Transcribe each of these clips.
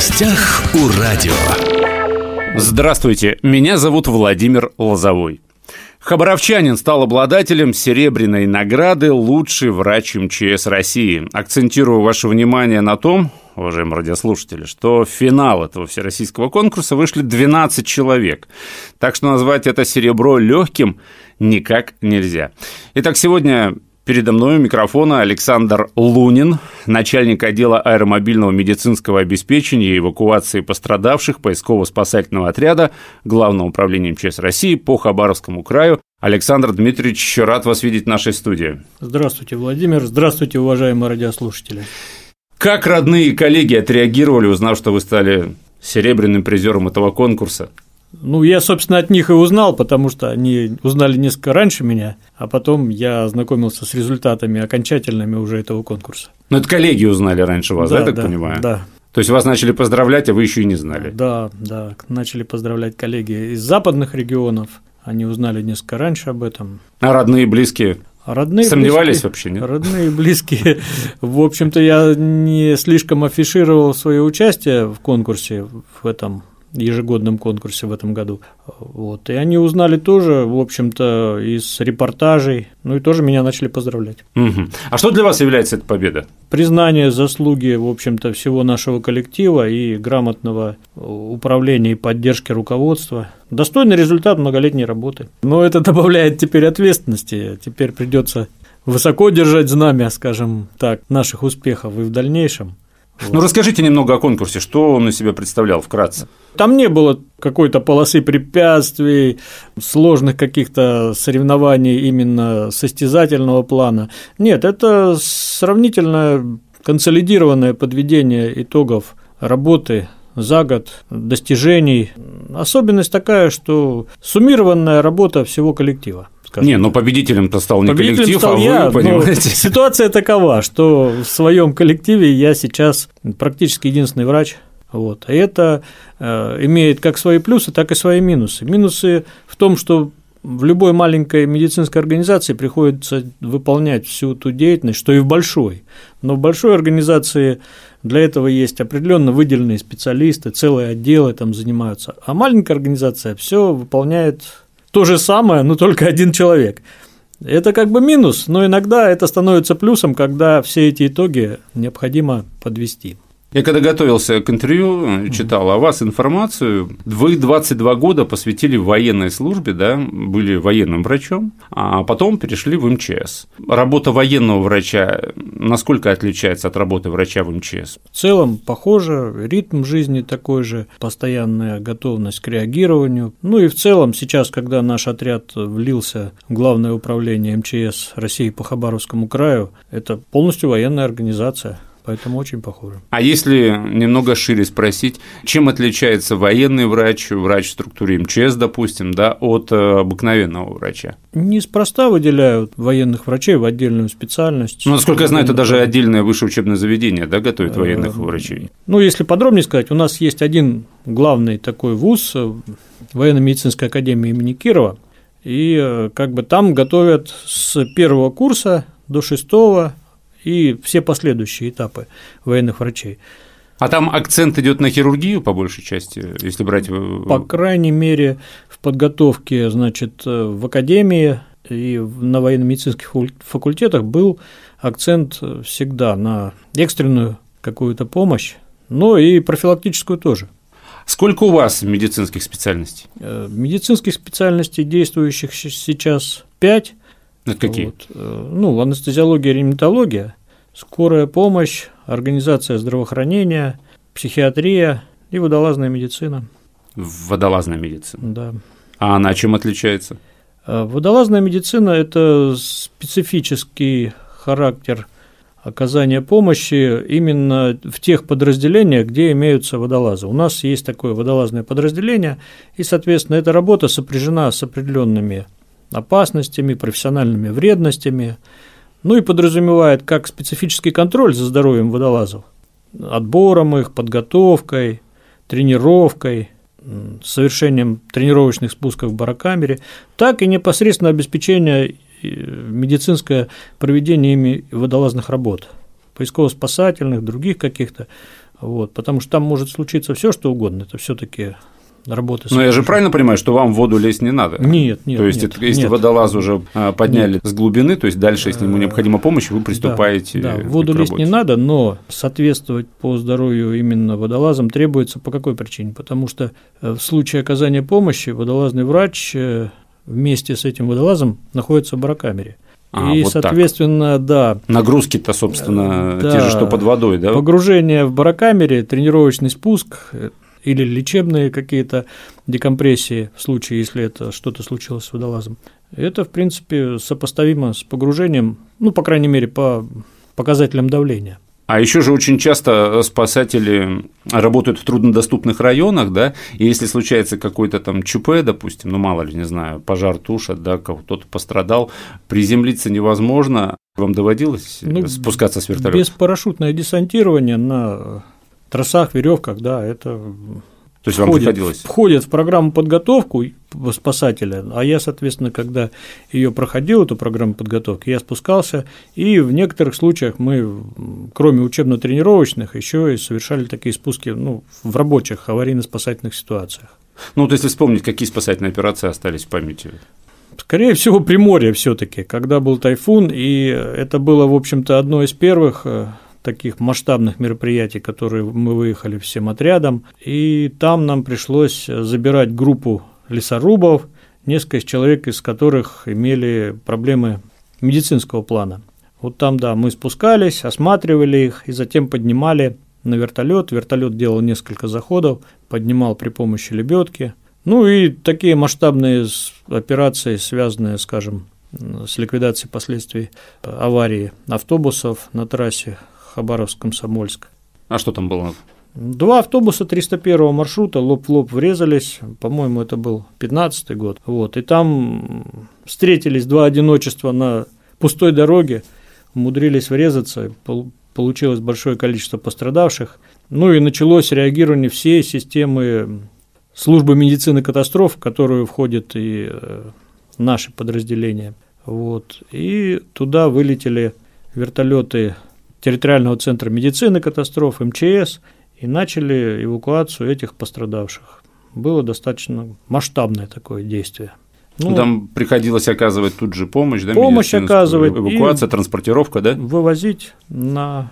гостях у радио. Здравствуйте, меня зовут Владимир Лозовой. Хабаровчанин стал обладателем серебряной награды «Лучший врач МЧС России». Акцентирую ваше внимание на том, уважаемые радиослушатели, что в финал этого всероссийского конкурса вышли 12 человек. Так что назвать это серебро легким никак нельзя. Итак, сегодня Передо мной у микрофона Александр Лунин, начальник отдела аэромобильного медицинского обеспечения и эвакуации пострадавших поисково-спасательного отряда Главного управления МЧС России по Хабаровскому краю. Александр Дмитриевич, рад вас видеть в нашей студии. Здравствуйте, Владимир. Здравствуйте, уважаемые радиослушатели. Как родные и коллеги отреагировали, узнав, что вы стали серебряным призером этого конкурса? Ну, я, собственно, от них и узнал, потому что они узнали несколько раньше меня, а потом я ознакомился с результатами окончательными уже этого конкурса. Ну, это коллеги узнали раньше вас, да, да я так да, понимаю? Да. То есть вас начали поздравлять, а вы еще и не знали? Да, да, начали поздравлять коллеги из западных регионов, они узнали несколько раньше об этом. А родные и близкие? Родные, Сомневались близкие, вообще, нет? Родные, и близкие. В общем-то, я не слишком афишировал свое участие в конкурсе в этом ежегодном конкурсе в этом году. Вот. И они узнали тоже, в общем-то, из репортажей, ну и тоже меня начали поздравлять. Угу. А что для вас является эта победа? Признание заслуги, в общем-то, всего нашего коллектива и грамотного управления и поддержки руководства. Достойный результат многолетней работы. Но это добавляет теперь ответственности. Теперь придется высоко держать знамя, скажем так, наших успехов и в дальнейшем. Вот. Ну, расскажите немного о конкурсе, что он из себя представлял вкратце. Там не было какой-то полосы препятствий, сложных каких-то соревнований именно состязательного плана. Нет, это сравнительно консолидированное подведение итогов работы за год, достижений. Особенность такая, что суммированная работа всего коллектива скажем. Не, ну победителем-то стал не победителем коллектив, стал а я, вы, понимаете. Ситуация такова, что в своем коллективе я сейчас практически единственный врач. Вот. И это э, имеет как свои плюсы, так и свои минусы. Минусы в том, что в любой маленькой медицинской организации приходится выполнять всю ту деятельность, что и в большой. Но в большой организации для этого есть определенно выделенные специалисты, целые отделы там занимаются. А маленькая организация все выполняет то же самое, но только один человек. Это как бы минус, но иногда это становится плюсом, когда все эти итоги необходимо подвести. Я когда готовился к интервью, читал о вас информацию. Вы 22 года посвятили военной службе, да, были военным врачом, а потом перешли в МЧС. Работа военного врача насколько отличается от работы врача в МЧС? В целом похоже, ритм жизни такой же, постоянная готовность к реагированию. Ну и в целом сейчас, когда наш отряд влился в Главное управление МЧС России по Хабаровскому краю, это полностью военная организация поэтому очень похоже. А если немного шире спросить, чем отличается военный врач, врач в структуре МЧС, допустим, да, от э, обыкновенного врача? Неспроста выделяют военных врачей в отдельную специальность. Ну, насколько я знаю, это даже отдельное высшее учебное заведение, да, готовит военных э, врачей? Ну, если подробнее сказать, у нас есть один главный такой вуз, э, военно-медицинская академия имени Кирова, и как бы там готовят с первого курса до шестого и все последующие этапы военных врачей. А там акцент идет на хирургию по большей части, если брать. По крайней мере, в подготовке, значит, в академии и на военно-медицинских факультетах был акцент всегда на экстренную какую-то помощь, но и профилактическую тоже. Сколько у вас медицинских специальностей? Э, медицинских специальностей, действующих сейчас, пять. Это какие? Вот. Э, ну, анестезиология, реаниматология, скорая помощь, организация здравоохранения, психиатрия и водолазная медицина. Водолазная медицина. Да. А она чем отличается? Э, водолазная медицина – это специфический характер оказания помощи именно в тех подразделениях, где имеются водолазы. У нас есть такое водолазное подразделение, и, соответственно, эта работа сопряжена с определенными опасностями, профессиональными вредностями, ну и подразумевает как специфический контроль за здоровьем водолазов, отбором их, подготовкой, тренировкой, совершением тренировочных спусков в барокамере, так и непосредственно обеспечение э, медицинское проведение ими водолазных работ, поисково-спасательных, других каких-то. Вот, потому что там может случиться все, что угодно. Это все-таки работы. Но я же правильно понимаю, что вам в воду лезть не надо? Нет, нет. То есть, нет, это, если нет. водолаз уже а, подняли нет. с глубины, то есть дальше, если ему необходима помощь, вы приступаете. Да, да. в воду лезть не надо, но соответствовать по здоровью именно водолазам требуется по какой причине? Потому что э, в случае оказания помощи водолазный врач э, вместе с этим водолазом находится в барокамере. А, и, вот соответственно, так. да. Нагрузки-то, собственно, да, те же, что под водой, да? Погружение в барокамере, тренировочный спуск или лечебные какие-то декомпрессии в случае, если это что-то случилось с водолазом. Это, в принципе, сопоставимо с погружением, ну, по крайней мере, по показателям давления. А еще же очень часто спасатели работают в труднодоступных районах, да, и если случается какой-то там ЧП, допустим, ну мало ли, не знаю, пожар тушат, да, кто-то пострадал, приземлиться невозможно. Вам доводилось ну, спускаться с вертолета? Беспарашютное десантирование на трассах, веревках, да, это то есть входит, вам приходилось? Входит в программу подготовку спасателя, а я, соответственно, когда ее проходил, эту программу подготовки, я спускался, и в некоторых случаях мы, кроме учебно-тренировочных, еще и совершали такие спуски ну, в рабочих аварийно-спасательных ситуациях. Ну, вот если вспомнить, какие спасательные операции остались в памяти? Скорее всего, Приморье все таки когда был тайфун, и это было, в общем-то, одно из первых э, таких масштабных мероприятий, которые мы выехали всем отрядом, и там нам пришлось забирать группу лесорубов, несколько человек из которых имели проблемы медицинского плана. Вот там, да, мы спускались, осматривали их и затем поднимали на вертолет. Вертолет делал несколько заходов, поднимал при помощи лебедки. Ну и такие масштабные операции, связанные, скажем, с ликвидацией последствий аварии автобусов на трассе Хабаровск-Комсомольск. А что там было? Два автобуса 301 маршрута лоб в лоб врезались, по-моему, это был 15 год, вот, и там встретились два одиночества на пустой дороге, умудрились врезаться, получилось большое количество пострадавших, ну и началось реагирование всей системы службы медицины катастроф, в которую входит и э, наши подразделения, вот, и туда вылетели вертолеты территориального центра медицины катастроф, МЧС, и начали эвакуацию этих пострадавших. Было достаточно масштабное такое действие. Ну, Там приходилось оказывать тут же помощь, да? Помощь оказывать. Эвакуация, транспортировка, да? Вывозить на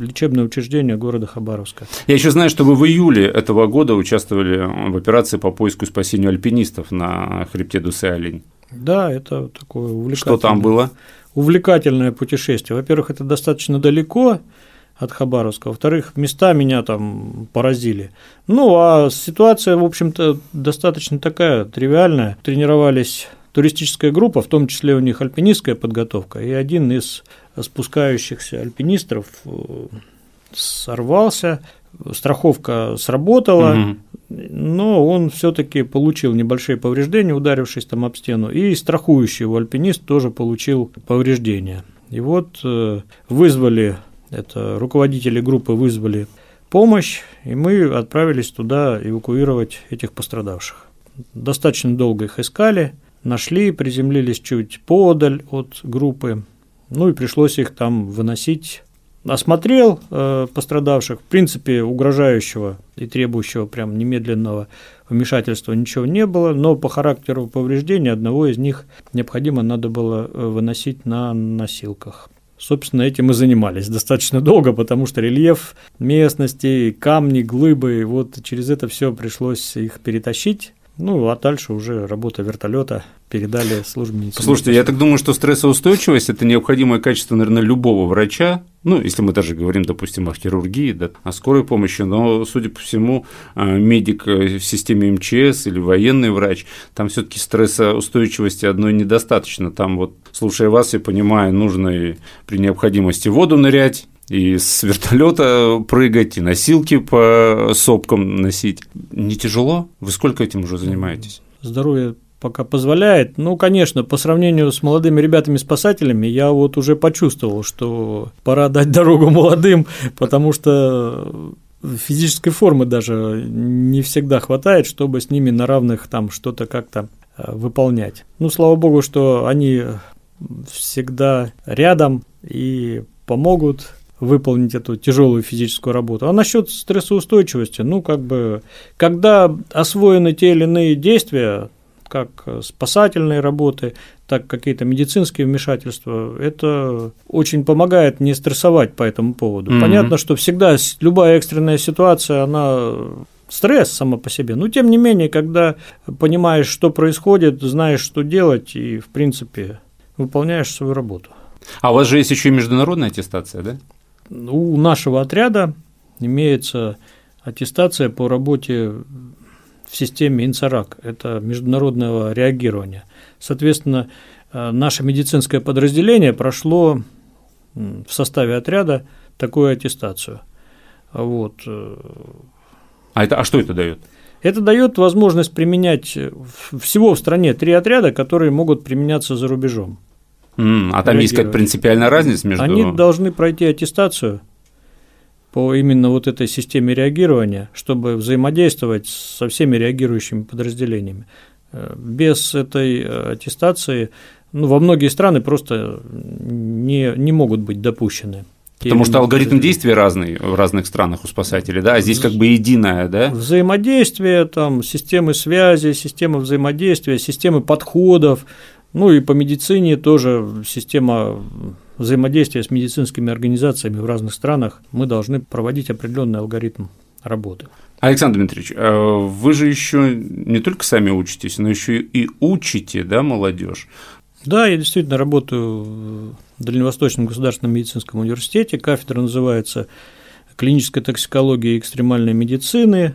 лечебное учреждение города Хабаровска. Я еще знаю, что вы в июле этого года участвовали в операции по поиску и спасению альпинистов на хребте Дусы-Олень. Да, это такое увлекательное. Что там было? Увлекательное путешествие. Во-первых, это достаточно далеко от Хабаровска, во-вторых, места меня там поразили. Ну, а ситуация, в общем-то, достаточно такая тривиальная. Тренировались туристическая группа, в том числе у них альпинистская подготовка, и один из спускающихся альпинистов э, сорвался, страховка сработала, угу но он все-таки получил небольшие повреждения, ударившись там об стену, и страхующий его альпинист тоже получил повреждения. И вот э, вызвали, это руководители группы вызвали помощь, и мы отправились туда эвакуировать этих пострадавших. Достаточно долго их искали, нашли, приземлились чуть подаль от группы, ну и пришлось их там выносить осмотрел э, пострадавших, в принципе, угрожающего и требующего прям немедленного вмешательства ничего не было, но по характеру повреждения одного из них необходимо надо было э, выносить на носилках. Собственно, этим и занимались достаточно долго, потому что рельеф местности, камни, глыбы, вот через это все пришлось их перетащить. Ну, а дальше уже работа вертолета передали службе медицины. Слушайте, я так думаю, что стрессоустойчивость – это необходимое качество, наверное, любого врача, ну, если мы даже говорим, допустим, о хирургии, да, о скорой помощи, но, судя по всему, а, медик в системе МЧС или военный врач, там все таки стрессоустойчивости одной недостаточно. Там вот, слушая вас, я понимаю, нужно и при необходимости воду нырять, и с вертолета прыгать, и носилки по сопкам носить. Не тяжело? Вы сколько этим уже занимаетесь? Здоровье пока позволяет. Ну, конечно, по сравнению с молодыми ребятами-спасателями, я вот уже почувствовал, что пора дать дорогу молодым, потому что физической формы даже не всегда хватает, чтобы с ними на равных там что-то как-то э, выполнять. Ну, слава богу, что они всегда рядом и помогут выполнить эту тяжелую физическую работу. А насчет стрессоустойчивости, ну, как бы, когда освоены те или иные действия, как спасательные работы, так какие-то медицинские вмешательства, это очень помогает не стрессовать по этому поводу. Mm-hmm. Понятно, что всегда любая экстренная ситуация, она стресс сама по себе. Но тем не менее, когда понимаешь, что происходит, знаешь, что делать, и, в принципе, выполняешь свою работу. А у вас же есть еще и международная аттестация, да? У нашего отряда имеется аттестация по работе в системе Инсарак. Это международного реагирования. Соответственно, э, наше медицинское подразделение прошло в составе отряда такую аттестацию. Вот. Э, а, это, а что это дает? Это дает возможность применять всего в стране три отряда, которые могут применяться за рубежом. Mm, а там есть какая-то принципиальная разница между… Они должны пройти аттестацию по именно вот этой системе реагирования, чтобы взаимодействовать со всеми реагирующими подразделениями. Э, без этой э, аттестации ну, во многие страны просто не, не могут быть допущены. Потому что алгоритм действия разный в разных странах у спасателей, да, а здесь как бы единая, да? Взаимодействие, там, системы связи, системы взаимодействия, системы подходов, ну и по медицине тоже система взаимодействия с медицинскими организациями в разных странах. Мы должны проводить определенный алгоритм работы. Александр Дмитриевич, а вы же еще не только сами учитесь, но еще и учите, да, молодежь. Да, я действительно работаю в Дальневосточном государственном медицинском университете. Кафедра называется клиническая токсикология и экстремальной медицины.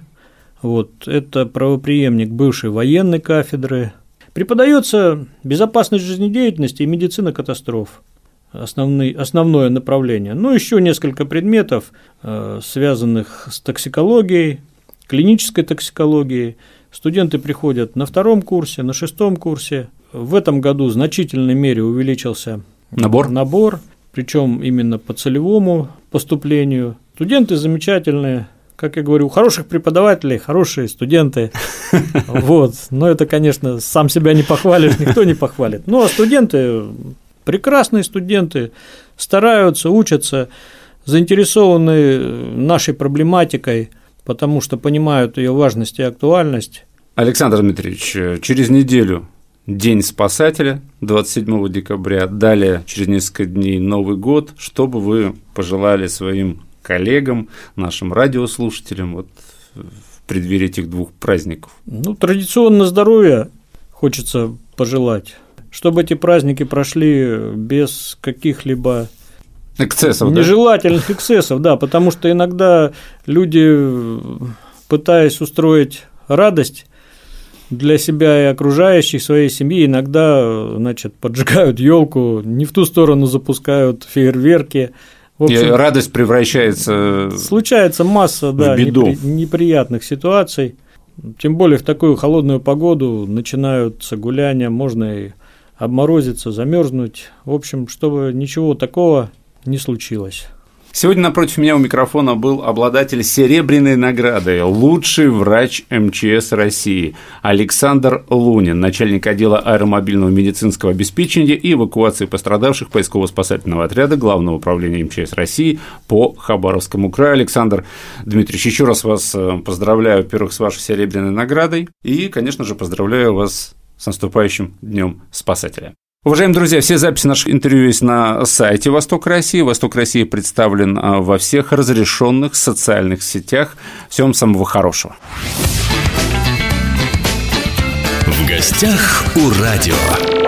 Вот, это правоприемник бывшей военной кафедры. Преподается безопасность жизнедеятельности и медицина катастроф основные, основное направление. Ну, еще несколько предметов, э, связанных с токсикологией, клинической токсикологией. Студенты приходят на втором курсе, на шестом курсе. В этом году в значительной мере увеличился набор, набор причем именно по целевому поступлению. Студенты замечательные, как я говорю, у хороших преподавателей хорошие студенты. Вот. Но это, конечно, сам себя не похвалишь, никто не похвалит. Ну, а студенты прекрасные студенты, стараются, учатся, заинтересованы нашей проблематикой, потому что понимают ее важность и актуальность. Александр Дмитриевич, через неделю День спасателя 27 декабря, далее через несколько дней Новый год. Что бы вы пожелали своим коллегам, нашим радиослушателям вот в преддверии этих двух праздников? Ну, традиционно здоровья хочется пожелать чтобы эти праздники прошли без каких-либо эксцессов, нежелательных да? эксцессов, да, потому что иногда люди, пытаясь устроить радость для себя и окружающих своей семьи, иногда, значит, поджигают елку, не в ту сторону запускают фейерверки. Общем, и радость превращается. Случается масса, да, беду. неприятных ситуаций. Тем более в такую холодную погоду начинаются гуляния, можно и обморозиться, замерзнуть. В общем, чтобы ничего такого не случилось. Сегодня напротив меня у микрофона был обладатель серебряной награды «Лучший врач МЧС России» Александр Лунин, начальник отдела аэромобильного медицинского обеспечения и эвакуации пострадавших поисково-спасательного отряда Главного управления МЧС России по Хабаровскому краю. Александр Дмитриевич, еще раз вас э, поздравляю, во-первых, с вашей серебряной наградой и, конечно же, поздравляю вас с наступающим Днем Спасателя. Уважаемые друзья, все записи наших интервью есть на сайте Восток России. Восток России представлен а, во всех разрешенных социальных сетях. Всем самого хорошего. В гостях у радио.